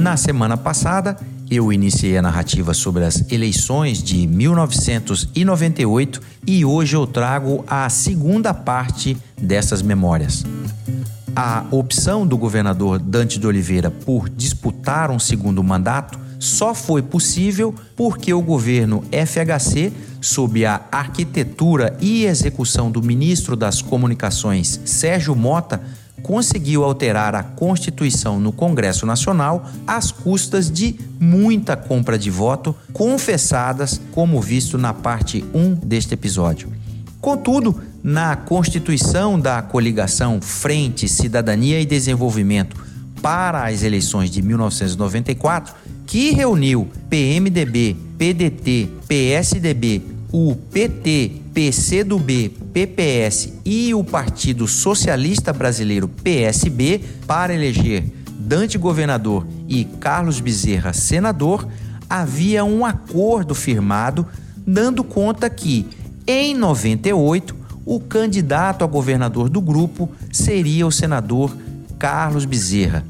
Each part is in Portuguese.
Na semana passada, eu iniciei a narrativa sobre as eleições de 1998 e hoje eu trago a segunda parte dessas memórias. A opção do governador Dante de Oliveira por disputar um segundo mandato só foi possível porque o governo FHC, sob a arquitetura e execução do ministro das Comunicações Sérgio Mota, conseguiu alterar a Constituição no Congresso Nacional às custas de muita compra de voto, confessadas, como visto na parte 1 deste episódio. Contudo, na Constituição da coligação Frente, Cidadania e Desenvolvimento para as eleições de 1994, que reuniu PMDB, PDT, PSDB, o PT, PCdoB, PPS e o Partido Socialista Brasileiro PSB para eleger Dante governador e Carlos Bezerra senador, havia um acordo firmado dando conta que, em 98, o candidato a governador do grupo seria o senador Carlos Bezerra.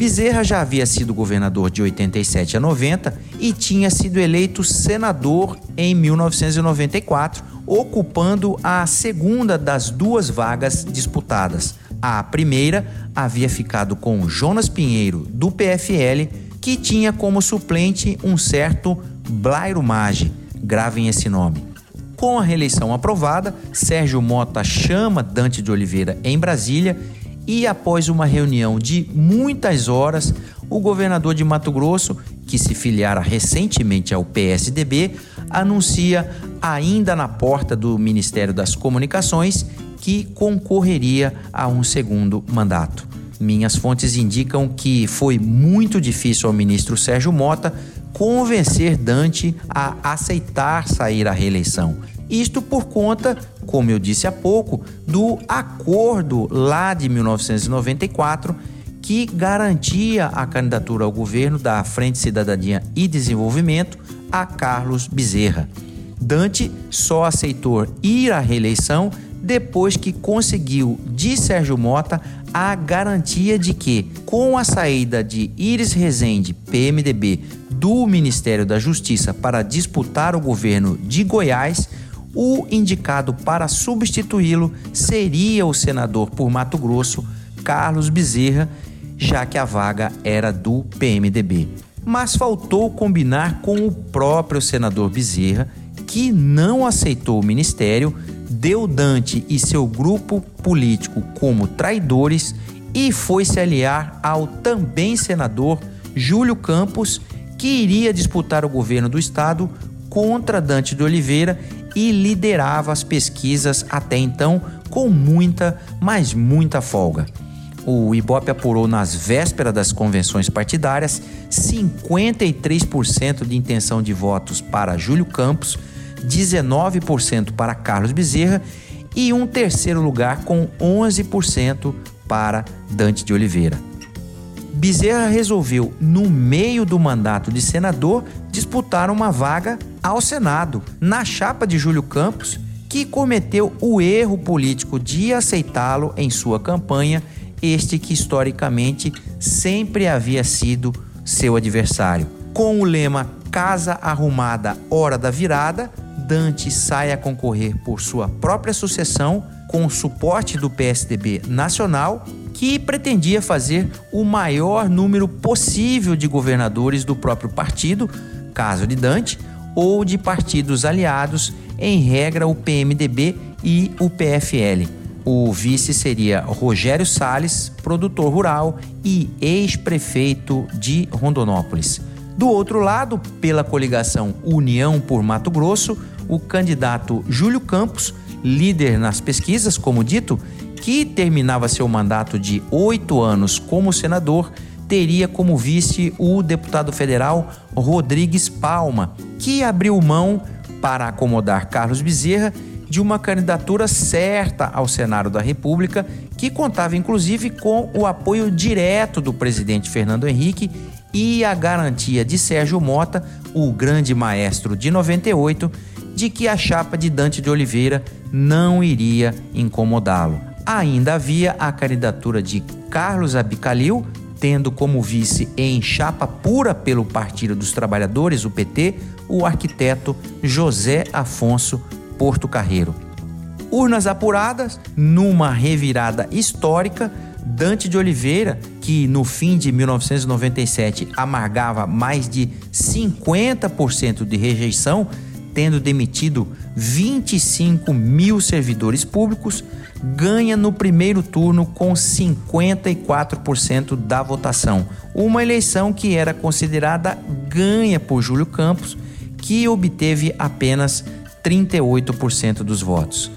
Bezerra já havia sido governador de 87 a 90 e tinha sido eleito senador em 1994, ocupando a segunda das duas vagas disputadas. A primeira havia ficado com Jonas Pinheiro, do PFL, que tinha como suplente um certo Blairo Maggi, gravem esse nome. Com a reeleição aprovada, Sérgio Mota chama Dante de Oliveira em Brasília e após uma reunião de muitas horas, o governador de Mato Grosso, que se filiara recentemente ao PSDB, anuncia ainda na porta do Ministério das Comunicações que concorreria a um segundo mandato. Minhas fontes indicam que foi muito difícil ao ministro Sérgio Mota convencer Dante a aceitar sair à reeleição. Isto por conta como eu disse há pouco, do acordo lá de 1994 que garantia a candidatura ao governo da Frente Cidadania e Desenvolvimento a Carlos Bezerra. Dante só aceitou ir à reeleição depois que conseguiu de Sérgio Mota a garantia de que, com a saída de Iris Rezende, PMDB, do Ministério da Justiça para disputar o governo de Goiás, o indicado para substituí-lo seria o senador por Mato Grosso, Carlos Bezerra, já que a vaga era do PMDB. Mas faltou combinar com o próprio senador Bezerra, que não aceitou o ministério, deu Dante e seu grupo político como traidores e foi se aliar ao também senador Júlio Campos, que iria disputar o governo do estado contra Dante de Oliveira e liderava as pesquisas até então com muita, mas muita folga. O Ibope apurou nas vésperas das convenções partidárias 53% de intenção de votos para Júlio Campos, 19% para Carlos Bezerra e um terceiro lugar com 11% para Dante de Oliveira. Bezerra resolveu, no meio do mandato de senador, disputar uma vaga ao Senado, na chapa de Júlio Campos, que cometeu o erro político de aceitá-lo em sua campanha, este que historicamente sempre havia sido seu adversário. Com o lema Casa Arrumada, Hora da Virada, Dante sai a concorrer por sua própria sucessão, com o suporte do PSDB nacional, que pretendia fazer o maior número possível de governadores do próprio partido, caso de Dante, ou de partidos aliados, em regra o PMDB e o PFL. O vice seria Rogério Sales, produtor rural e ex-prefeito de Rondonópolis. Do outro lado, pela coligação União por Mato Grosso, o candidato Júlio Campos, líder nas pesquisas, como dito, que terminava seu mandato de oito anos como senador, teria como vice o deputado federal Rodrigues Palma, que abriu mão para acomodar Carlos Bezerra de uma candidatura certa ao Senado da República, que contava inclusive com o apoio direto do presidente Fernando Henrique e a garantia de Sérgio Mota, o grande maestro de 98, de que a chapa de Dante de Oliveira não iria incomodá-lo. Ainda havia a candidatura de Carlos Abicalil, tendo como vice em chapa pura pelo Partido dos Trabalhadores, o PT, o arquiteto José Afonso Porto Carreiro. Urnas apuradas, numa revirada histórica, Dante de Oliveira, que no fim de 1997 amargava mais de 50% de rejeição, tendo demitido 25 mil servidores públicos, ganha no primeiro turno com 54% da votação. Uma eleição que era considerada ganha por Júlio Campos, que obteve apenas 38% dos votos.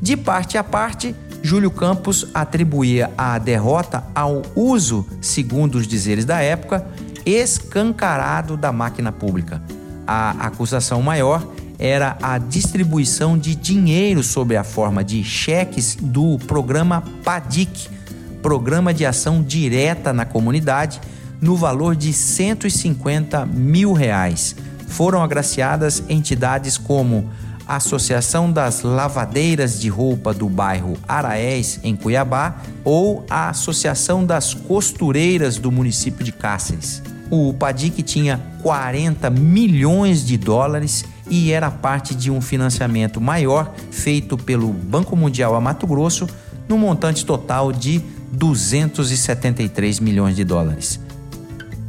De parte a parte, Júlio Campos atribuía a derrota ao uso, segundo os dizeres da época, escancarado da máquina pública. A acusação maior era a distribuição de dinheiro sob a forma de cheques do programa PADIC, Programa de Ação Direta na Comunidade, no valor de 150 mil reais. Foram agraciadas entidades como Associação das Lavadeiras de Roupa do bairro Araés, em Cuiabá, ou a Associação das Costureiras do município de Cáceres. O PADIC tinha 40 milhões de dólares e era parte de um financiamento maior feito pelo Banco Mundial a Mato Grosso, no montante total de 273 milhões de dólares.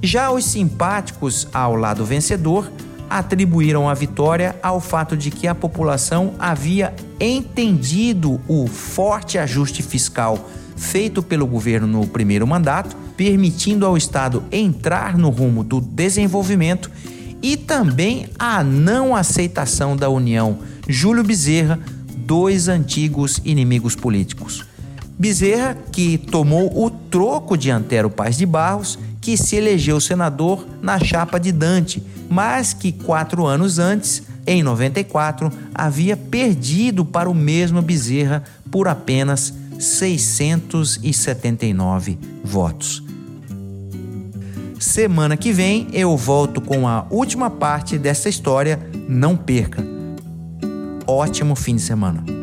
Já os simpáticos ao lado vencedor atribuíram a vitória ao fato de que a população havia entendido o forte ajuste fiscal feito pelo governo no primeiro mandato, permitindo ao Estado entrar no rumo do desenvolvimento e também a não aceitação da União Júlio Bezerra, dois antigos inimigos políticos. Bezerra, que tomou o troco de Antero Paz de Barros, que se elegeu senador na chapa de Dante, mas que quatro anos antes, em 94, havia perdido para o mesmo Bezerra por apenas 679 votos. Semana que vem eu volto com a última parte dessa história. Não perca. Ótimo fim de semana.